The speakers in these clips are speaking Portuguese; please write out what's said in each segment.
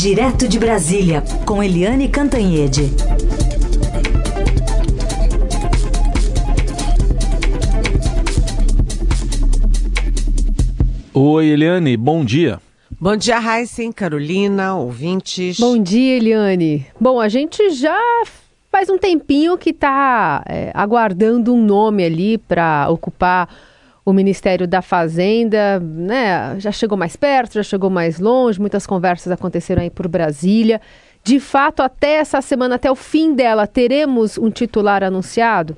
Direto de Brasília, com Eliane Cantanhede. Oi, Eliane, bom dia. Bom dia, Heisen, Carolina, ouvintes. Bom dia, Eliane. Bom, a gente já faz um tempinho que está é, aguardando um nome ali para ocupar o Ministério da Fazenda, né? Já chegou mais perto, já chegou mais longe, muitas conversas aconteceram aí por Brasília. De fato, até essa semana, até o fim dela, teremos um titular anunciado?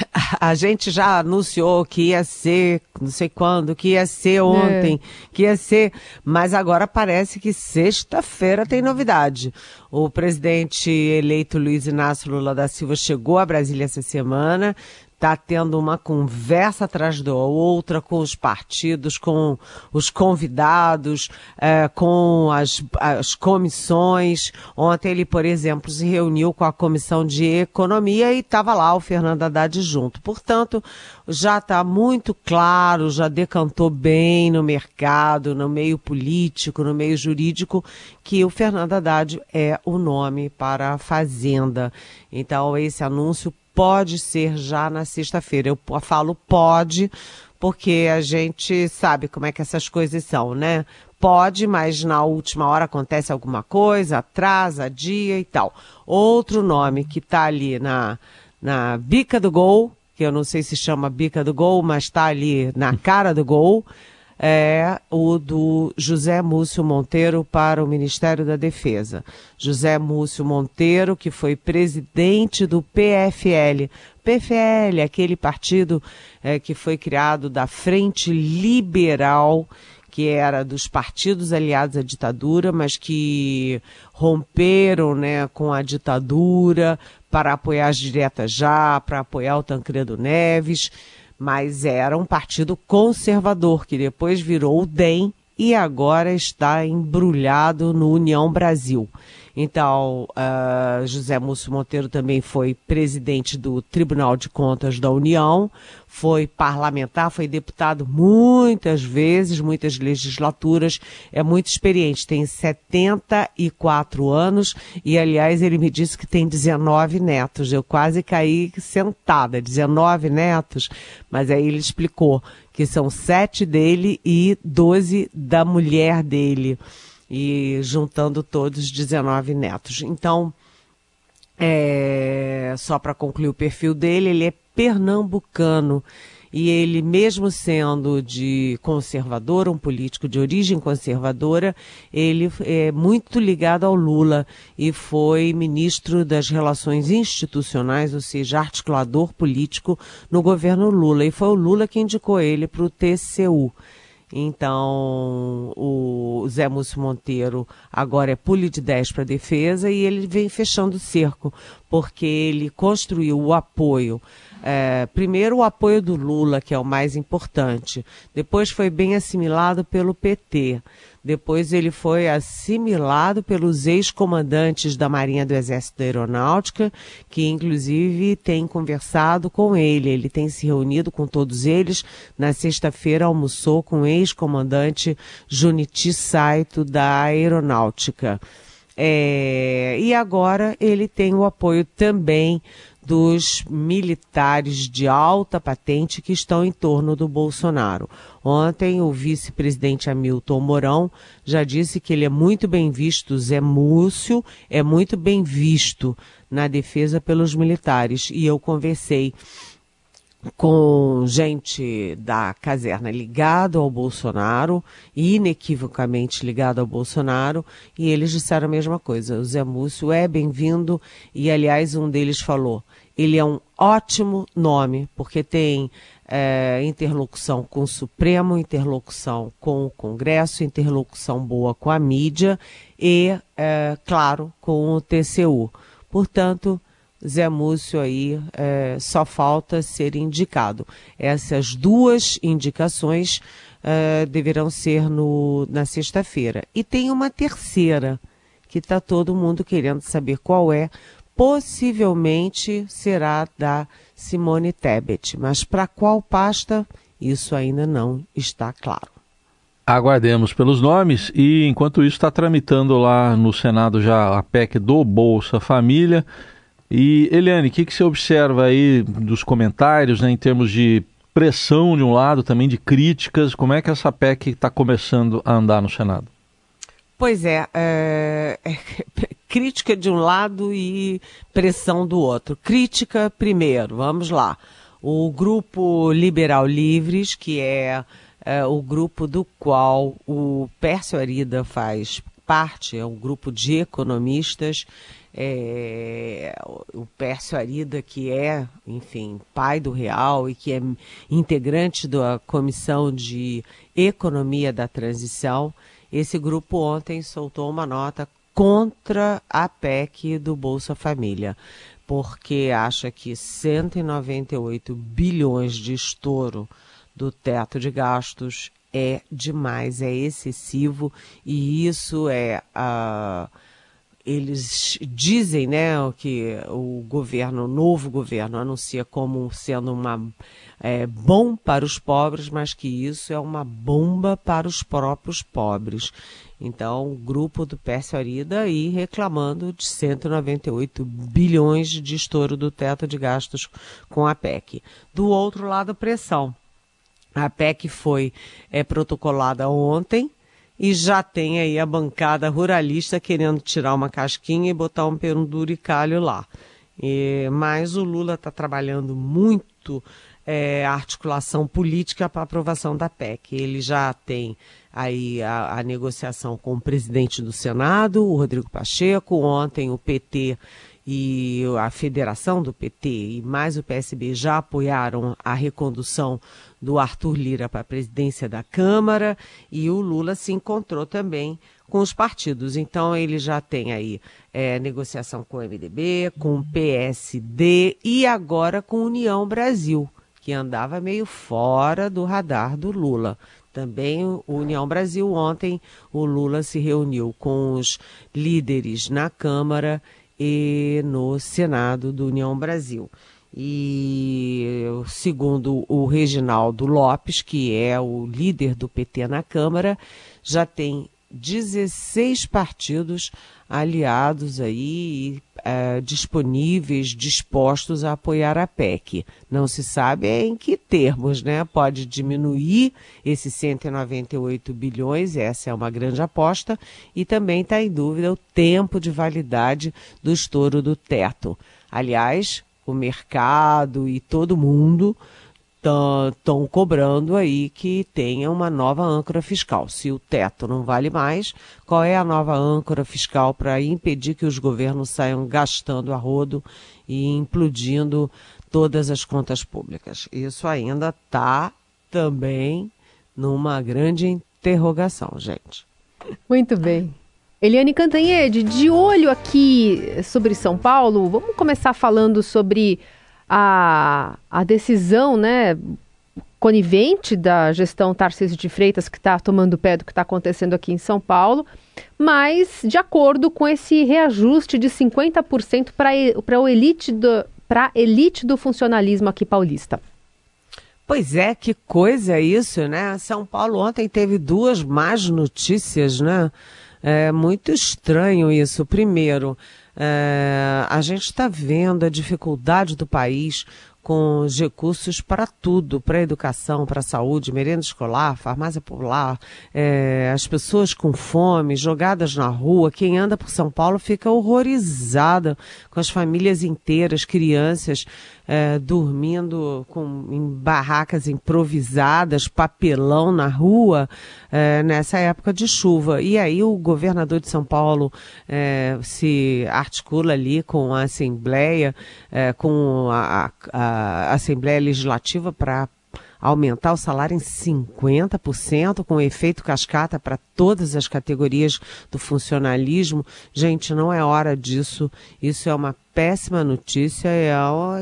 A gente já anunciou que ia ser, não sei quando, que ia ser ontem, é. que ia ser, mas agora parece que sexta-feira tem novidade. O presidente eleito Luiz Inácio Lula da Silva chegou a Brasília essa semana, está tendo uma conversa atrás da outra com os partidos, com os convidados, é, com as, as comissões. Ontem ele, por exemplo, se reuniu com a Comissão de Economia e estava lá o Fernando Haddad junto. Portanto, já está muito claro, já decantou bem no mercado, no meio político, no meio jurídico, que o Fernando Haddad é o nome para a Fazenda. Então, esse anúncio pode ser já na sexta-feira. Eu falo pode, porque a gente sabe como é que essas coisas são, né? Pode, mas na última hora acontece alguma coisa, atrasa, dia e tal. Outro nome que está ali na, na bica do gol, que eu não sei se chama bica do gol, mas está ali na cara do gol, é o do José Múcio Monteiro para o Ministério da Defesa. José Múcio Monteiro, que foi presidente do PFL. PFL, aquele partido é, que foi criado da Frente Liberal, que era dos partidos aliados à ditadura, mas que romperam né, com a ditadura para apoiar as diretas já, para apoiar o Tancredo Neves mas era um partido conservador que depois virou o DEM e agora está embrulhado no União Brasil. Então, uh, José Múcio Monteiro também foi presidente do Tribunal de Contas da União, foi parlamentar, foi deputado muitas vezes, muitas legislaturas, é muito experiente, tem 74 anos e, aliás, ele me disse que tem 19 netos. Eu quase caí sentada, 19 netos, mas aí ele explicou que são sete dele e 12 da mulher dele e juntando todos 19 netos. Então, é, só para concluir o perfil dele, ele é pernambucano e ele, mesmo sendo de conservador, um político de origem conservadora, ele é muito ligado ao Lula e foi ministro das Relações Institucionais, ou seja, articulador político no governo Lula. E foi o Lula que indicou ele para o TCU. Então, o Zé Múcio Monteiro agora é pule de 10 para defesa e ele vem fechando o cerco, porque ele construiu o apoio é, primeiro o apoio do Lula, que é o mais importante. Depois foi bem assimilado pelo PT. Depois ele foi assimilado pelos ex-comandantes da Marinha do Exército da Aeronáutica, que inclusive tem conversado com ele. Ele tem se reunido com todos eles. Na sexta-feira almoçou com o ex-comandante Juniti Saito da Aeronáutica. É, e agora ele tem o apoio também dos militares de alta patente que estão em torno do Bolsonaro. Ontem, o vice-presidente Hamilton Mourão já disse que ele é muito bem visto, Zé Múcio é muito bem visto na defesa pelos militares. E eu conversei com gente da caserna ligado ao Bolsonaro, inequivocamente ligado ao Bolsonaro, e eles disseram a mesma coisa. O Zé Múcio é bem-vindo, e aliás, um deles falou: ele é um ótimo nome, porque tem é, interlocução com o Supremo, interlocução com o Congresso, interlocução boa com a mídia e, é, claro, com o TCU. Portanto, Zé Múcio aí é, só falta ser indicado. Essas duas indicações é, deverão ser no, na sexta-feira. E tem uma terceira, que está todo mundo querendo saber qual é, possivelmente será da Simone Tebet, mas para qual pasta, isso ainda não está claro. Aguardemos pelos nomes e, enquanto isso, está tramitando lá no Senado já a PEC do Bolsa Família. E, Eliane, o que, que você observa aí dos comentários, né, em termos de pressão de um lado, também de críticas? Como é que essa PEC está começando a andar no Senado? Pois é, é, é, crítica de um lado e pressão do outro. Crítica primeiro, vamos lá. O grupo Liberal Livres, que é, é o grupo do qual o Pércio Arida faz parte, é um grupo de economistas é, o Pércio Arida, que é, enfim, pai do Real e que é integrante da Comissão de Economia da Transição, esse grupo ontem soltou uma nota contra a PEC do Bolsa Família, porque acha que 198 bilhões de estouro do teto de gastos é demais, é excessivo e isso é. Uh, eles dizem, né, que o governo, o novo governo, anuncia como sendo uma é, bom para os pobres, mas que isso é uma bomba para os próprios pobres. Então, o grupo do Pércio Arida aí reclamando de 198 bilhões de estouro do teto de gastos com a PEC. Do outro lado, pressão. A PEC foi é, protocolada ontem, e já tem aí a bancada ruralista querendo tirar uma casquinha e botar um penduricalho lá. E, mas o Lula está trabalhando muito é, a articulação política para aprovação da PEC. Ele já tem aí a, a, negociação com o presidente do Senado, o Rodrigo Pacheco. Ontem o PT e a federação do PT e mais o PSB já apoiaram a recondução do Arthur Lira para a presidência da Câmara e o Lula se encontrou também com os partidos. Então ele já tem aí é, negociação com o MDB, com o PSD e agora com União Brasil, que andava meio fora do radar do Lula. Também o União Brasil, ontem o Lula se reuniu com os líderes na Câmara e no Senado do União Brasil. E segundo o Reginaldo Lopes, que é o líder do PT na Câmara, já tem 16 partidos aliados aí é, disponíveis, dispostos a apoiar a PEC. Não se sabe em que termos, né? Pode diminuir esses 198 bilhões, essa é uma grande aposta, e também está em dúvida o tempo de validade do estouro do teto. Aliás, o mercado e todo mundo estão cobrando aí que tenha uma nova âncora fiscal. Se o teto não vale mais, qual é a nova âncora fiscal para impedir que os governos saiam gastando a rodo e implodindo todas as contas públicas? Isso ainda está também numa grande interrogação, gente. Muito bem. Eliane Cantanhede, de olho aqui sobre São Paulo, vamos começar falando sobre a, a decisão, né, conivente da gestão Tarcísio de Freitas, que está tomando pé do que está acontecendo aqui em São Paulo, mas de acordo com esse reajuste de 50% para a elite, do, elite do funcionalismo aqui paulista. Pois é, que coisa isso, né? São Paulo ontem teve duas más notícias, né? É muito estranho isso. Primeiro, é, a gente está vendo a dificuldade do país com os recursos para tudo, para educação, para saúde, merenda escolar, farmácia popular, é, as pessoas com fome, jogadas na rua. Quem anda por São Paulo fica horrorizada com as famílias inteiras, crianças é, dormindo com, em barracas improvisadas, papelão na rua, é, nessa época de chuva. E aí o governador de São Paulo é, se articula ali com a Assembleia, é, com a, a, a Assembleia Legislativa para aumentar o salário em 50%, com efeito cascata para todas as categorias do funcionalismo. Gente, não é hora disso. Isso é uma péssima notícia, é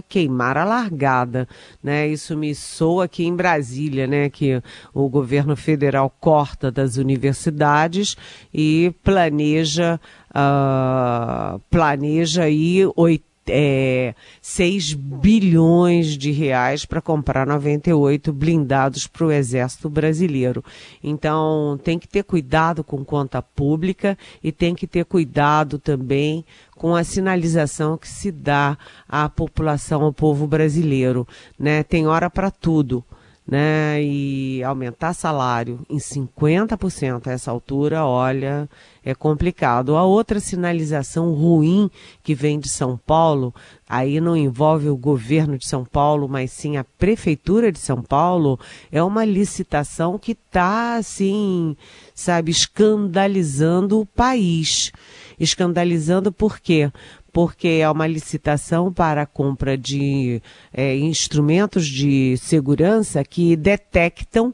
queimar a largada, né? Isso me soa aqui em Brasília, né? Que o governo federal corta das universidades e planeja, uh, planeja aí 80 é, 6 bilhões de reais para comprar 98 blindados para o Exército Brasileiro. Então, tem que ter cuidado com conta pública e tem que ter cuidado também com a sinalização que se dá à população, ao povo brasileiro. Né? Tem hora para tudo né, e aumentar salário em 50% a essa altura, olha, é complicado. A outra sinalização ruim que vem de São Paulo, aí não envolve o governo de São Paulo, mas sim a prefeitura de São Paulo, é uma licitação que está, assim, sabe, escandalizando o país. Escandalizando por quê? Porque é uma licitação para a compra de é, instrumentos de segurança que detectam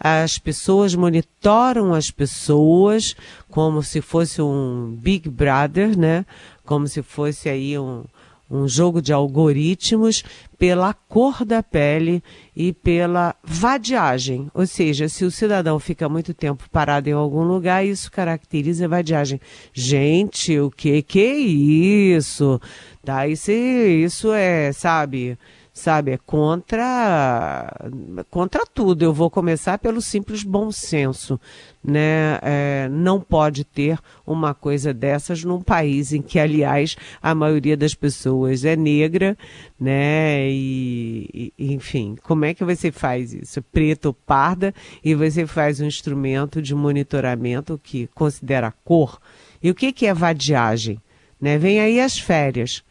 as pessoas, monitoram as pessoas como se fosse um Big Brother, né? Como se fosse aí um, um jogo de algoritmos pela cor da pele e pela vadiagem. Ou seja, se o cidadão fica muito tempo parado em algum lugar, isso caracteriza vadiagem. Gente, o que que é isso? Tá, isso, isso é, sabe, sabe, é contra, contra tudo. Eu vou começar pelo simples bom senso, né? É, não pode ter uma coisa dessas num país em que, aliás, a maioria das pessoas é negra, né? E, e enfim, como é que você faz isso? Preto ou parda e você faz um instrumento de monitoramento que considera a cor. E o que, que é vadiagem? Né? Vem aí as férias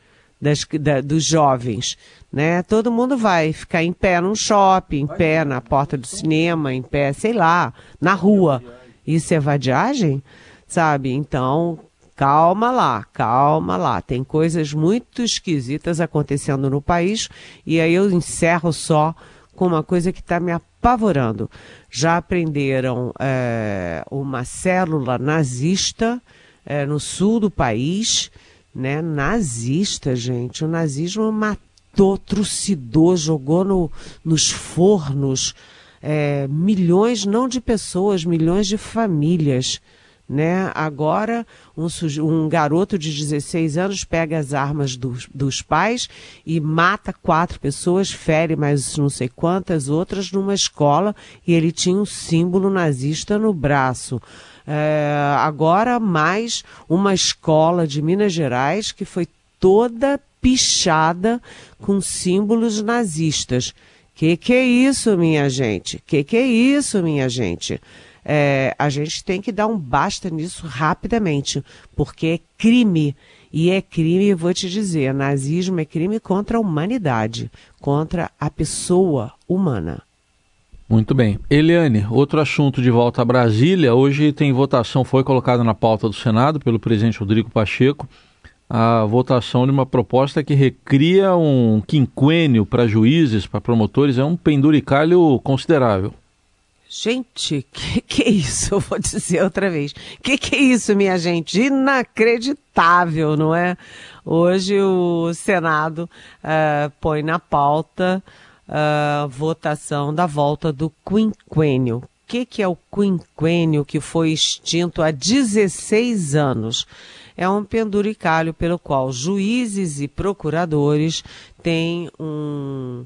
das, da, dos jovens, né? Todo mundo vai ficar em pé num shopping, em pé na porta do cinema, em pé, sei lá, na rua. Isso é vadiagem? Sabe? Então, calma lá, calma lá. Tem coisas muito esquisitas acontecendo no país e aí eu encerro só com uma coisa que está me apavorando. Já aprenderam é, uma célula nazista é, no sul do país né, nazista, gente. O nazismo matou, trucidou, jogou no, nos fornos é, milhões, não de pessoas, milhões de famílias. Né? Agora, um, um, garoto de 16 anos pega as armas dos, dos pais e mata quatro pessoas, fere mais não sei quantas outras numa escola e ele tinha um símbolo nazista no braço. É, agora mais uma escola de Minas Gerais que foi toda pichada com símbolos nazistas. Que que é isso, minha gente? Que que é isso, minha gente? É, a gente tem que dar um basta nisso rapidamente, porque é crime. E é crime, vou te dizer, nazismo é crime contra a humanidade, contra a pessoa humana. Muito bem. Eliane, outro assunto de volta a Brasília. Hoje tem votação, foi colocada na pauta do Senado pelo presidente Rodrigo Pacheco, a votação de uma proposta que recria um quinquênio para juízes, para promotores, é um penduricalho considerável. Gente, que que é isso? Eu vou dizer outra vez. Que que é isso, minha gente? Inacreditável, não é? Hoje o Senado uh, põe na pauta uh, votação da volta do quinquênio. O que, que é o quinquênio que foi extinto há 16 anos? É um penduricalho pelo qual juízes e procuradores têm um,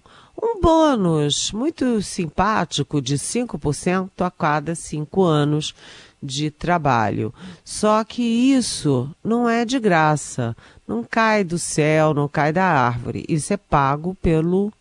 um bônus muito simpático de 5% a cada cinco anos de trabalho. Só que isso não é de graça, não cai do céu, não cai da árvore. Isso é pago pelo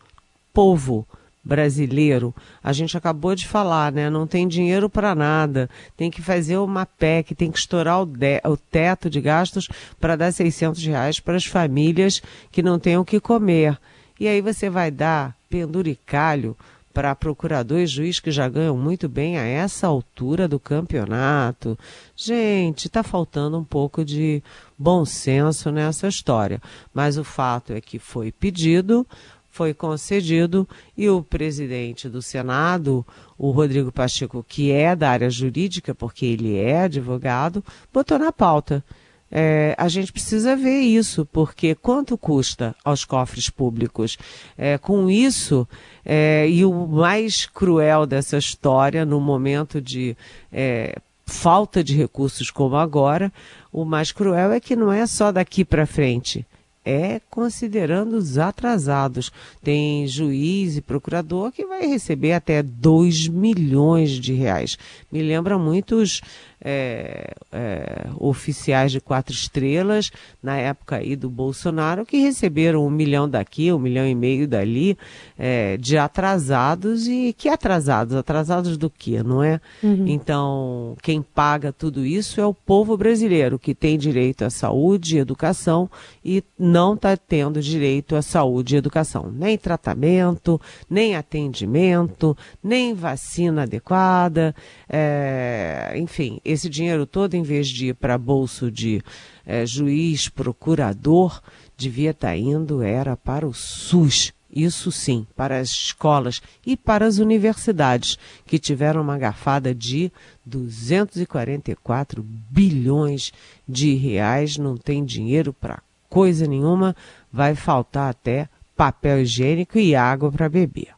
povo brasileiro, a gente acabou de falar, né? Não tem dinheiro para nada, tem que fazer uma PEC, tem que estourar o, de, o teto de gastos para dar 600 reais para as famílias que não têm o que comer. E aí você vai dar penduricalho para procurador e juiz que já ganham muito bem a essa altura do campeonato. Gente, está faltando um pouco de bom senso nessa história. Mas o fato é que foi pedido, foi concedido e o presidente do Senado, o Rodrigo Pacheco, que é da área jurídica, porque ele é advogado, botou na pauta. É, a gente precisa ver isso, porque quanto custa aos cofres públicos? É, com isso, é, e o mais cruel dessa história, no momento de é, falta de recursos como agora, o mais cruel é que não é só daqui para frente é considerando os atrasados. Tem juiz e procurador que vai receber até 2 milhões de reais. Me lembra muitos é, é, oficiais de quatro estrelas, na época aí do Bolsonaro, que receberam um milhão daqui, um milhão e meio dali, é, de atrasados. E que atrasados? Atrasados do quê, não é? Uhum. Então, quem paga tudo isso é o povo brasileiro, que tem direito à saúde e educação e não está tendo direito à saúde e educação. Nem tratamento, nem atendimento, nem vacina adequada, é, enfim, esse dinheiro todo, em vez de ir para bolso de é, juiz, procurador, devia estar tá indo, era para o SUS. Isso sim, para as escolas e para as universidades, que tiveram uma garfada de 244 bilhões de reais, não tem dinheiro para coisa nenhuma, vai faltar até papel higiênico e água para beber.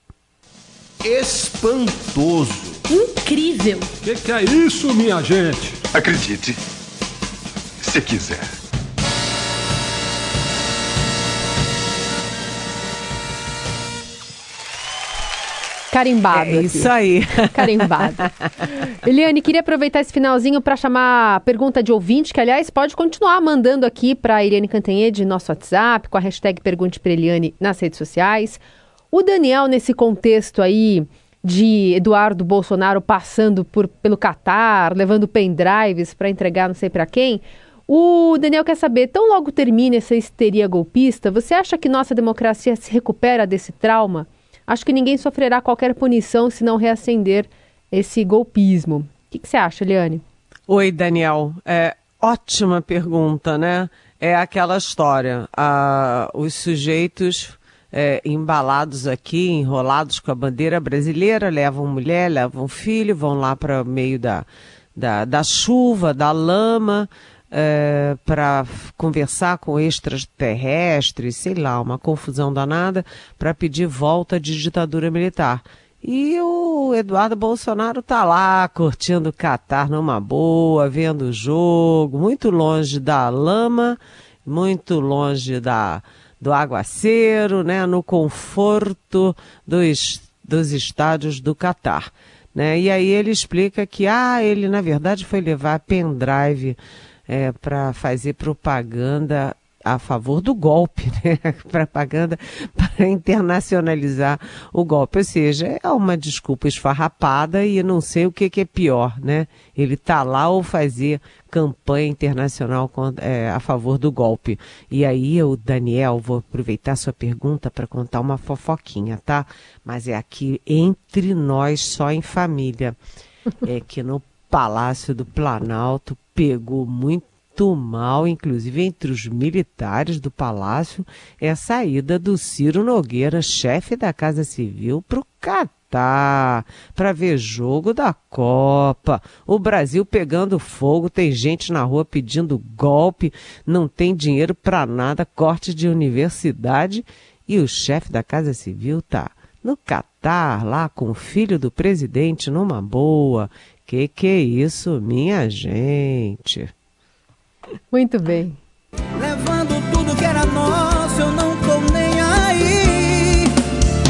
Espantoso! Incrível! O que, que é isso, minha gente? Acredite, se quiser. Carimbado. É isso aí. Carimbado. Eliane, queria aproveitar esse finalzinho para chamar a pergunta de ouvinte, que aliás pode continuar mandando aqui para Eliane Cantanhede, nosso WhatsApp, com a hashtag Pergunte para Eliane nas redes sociais. O Daniel, nesse contexto aí de Eduardo Bolsonaro passando por, pelo Catar, levando pendrives para entregar não sei para quem, o Daniel quer saber, tão logo termina essa histeria golpista, você acha que nossa democracia se recupera desse trauma? Acho que ninguém sofrerá qualquer punição se não reacender esse golpismo. O que, que você acha, Eliane? Oi, Daniel. É, ótima pergunta, né? É aquela história. Ah, os sujeitos é, embalados aqui, enrolados com a bandeira brasileira, levam mulher, levam filho, vão lá para meio da, da, da chuva, da lama, é, para conversar com extraterrestres, sei lá, uma confusão danada, para pedir volta de ditadura militar. E o Eduardo Bolsonaro tá lá curtindo o Catar numa boa, vendo o jogo, muito longe da lama, muito longe da, do aguaceiro, né, no conforto dos, dos estádios do Catar. Né? E aí ele explica que ah, ele na verdade foi levar pendrive é, para fazer propaganda a favor do golpe, né? propaganda para internacionalizar o golpe. Ou seja, é uma desculpa esfarrapada e não sei o que, que é pior, né? Ele tá lá ou fazer campanha internacional é, a favor do golpe. E aí eu, Daniel, vou aproveitar sua pergunta para contar uma fofoquinha, tá? Mas é aqui entre nós, só em família. É que no Palácio do Planalto pegou muito mal, inclusive entre os militares do palácio, é a saída do Ciro Nogueira, chefe da Casa Civil, para o Catar, para ver jogo da Copa. O Brasil pegando fogo, tem gente na rua pedindo golpe, não tem dinheiro para nada, corte de universidade e o chefe da Casa Civil tá no Catar, lá com o filho do presidente numa boa. Que que é isso, minha gente? Muito bem. Levando tudo que era nosso, eu não tô nem aí.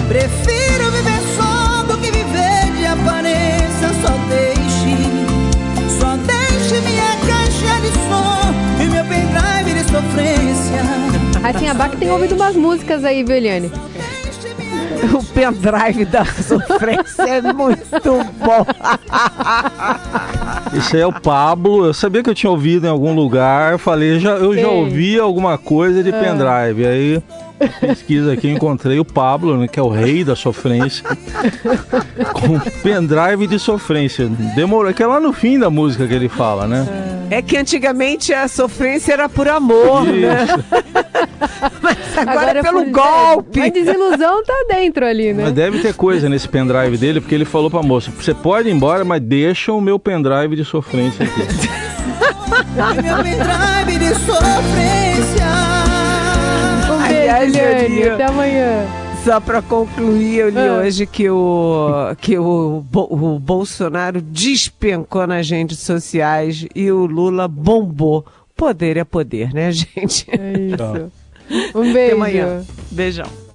Prefiro viver só do que viver de aparência. Só deixe, só deixe minha caixa de som e meu pendrive de sofrência. Assim, a Bach tem ouvido umas músicas aí, viu, Eliane? o pendrive da sofrência é muito bom. Isso aí é o Pablo. Eu sabia que eu tinha ouvido em algum lugar. Eu falei, já, eu já ouvi alguma coisa de ah. pendrive. Aí pesquisa aqui, encontrei o Pablo, né, que é o rei da sofrência, com pendrive de sofrência. Demorou, que é lá no fim da música que ele fala, né? É que antigamente a sofrência era por amor, né? Isso. né? Mas agora, agora é pelo golpe. A desilusão tá dentro ali, né? Mas deve ter coisa nesse pendrive dele, porque ele falou pra moça: você pode ir embora, mas deixa o meu pendrive de sofrência aqui. meu pendrive de sofrência. Aliás, Eliane, até amanhã. Só para concluir, eu li ah. hoje que, o, que o, o Bolsonaro despencou nas redes sociais e o Lula bombou. Poder é poder, né, gente? É isso. Um beijo. Até amanhã. Beijão.